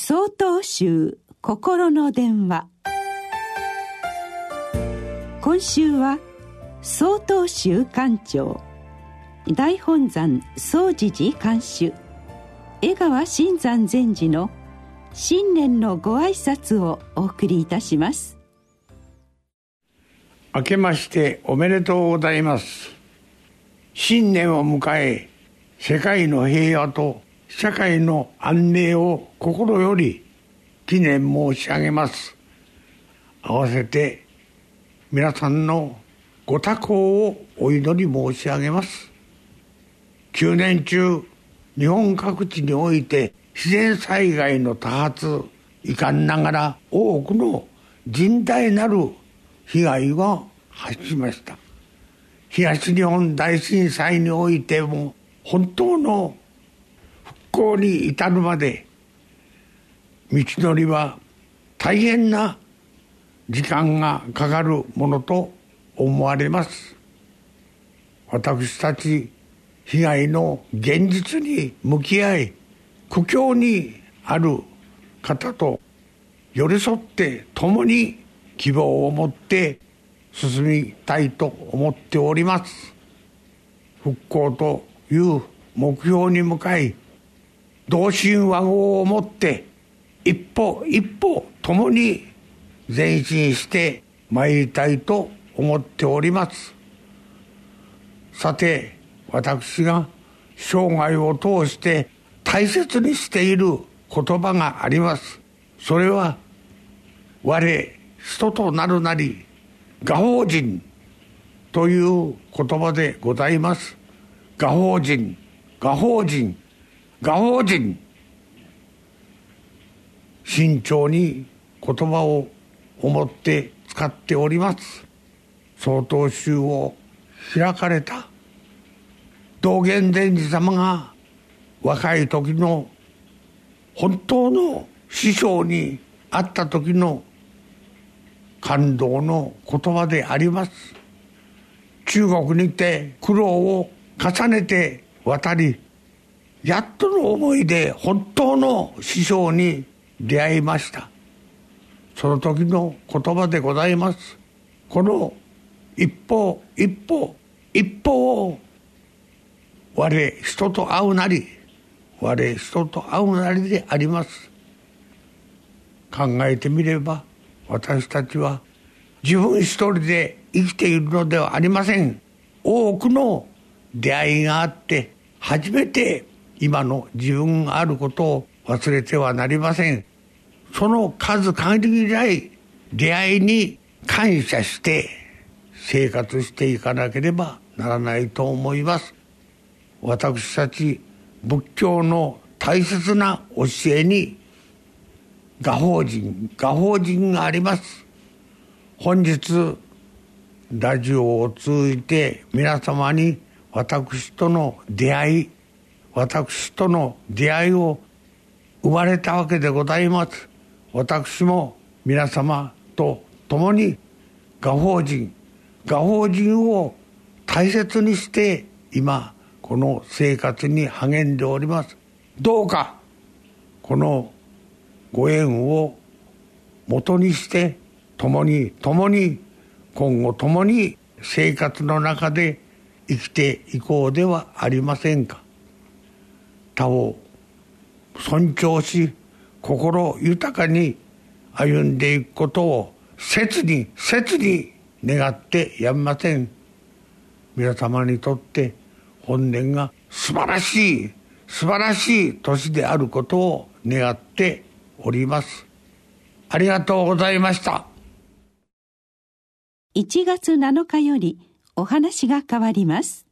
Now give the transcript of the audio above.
総統集心の電話。今週は総統集館長大本山総持寺監修江川新山禅師の新年のご挨拶をお送りいたします。明けましておめでとうございます。新年を迎え世界の平和と社会の安寧を心より記念申し上げます。合わせて皆さんのご多幸をお祈り申し上げます。9年中日本各地において自然災害の多発遺憾ながら多くの甚大なる被害が発しました。東日本大震災においても本当の復興に至るまで道のりは大変な時間がかかるものと思われます。私たち被害の現実に向き合い苦境にある方と寄り添って共に希望を持って進みたいと思っております。復興という目標に向かい同心和合を持って一歩一歩共に前進して参りたいと思っております。さて私が生涯を通して大切にしている言葉があります。それは我人となるなり画法人という言葉でございます。画法人画法人画法人慎重に言葉を思って使っております。曹洞宗を開かれた道元禅師様が若い時の本当の師匠に会った時の感動の言葉であります。中国にて苦労を重ねて渡りやっとの思いで本当の師匠に出会いました。その時の言葉でございます。この一歩一歩一歩を我人と会うなり我人と会うなりであります。考えてみれば私たちは自分一人で生きているのではありません。多くの出会いがあって初めて今の自分があることを忘れてはなりません。その数限りない出会いに感謝して生活していかなければならないと思います。私たち仏教の大切な教えに画法人画法人があります。本日ラジオを通じて皆様に私との出会い私との出会いを生まれたわけでございます。私も皆様と共に画法人画法人を大切にして今この生活に励んでおります。どうかこのご縁を元にして共に共に今後共に生活の中で生きていこうではありませんか。他を尊重し心豊かに歩んでいくことを切に切に願ってやめません。皆様にとって本年が素晴らしい素晴らしい年であることを願っております。ありがとうございました。1月7日よりお話が変わります。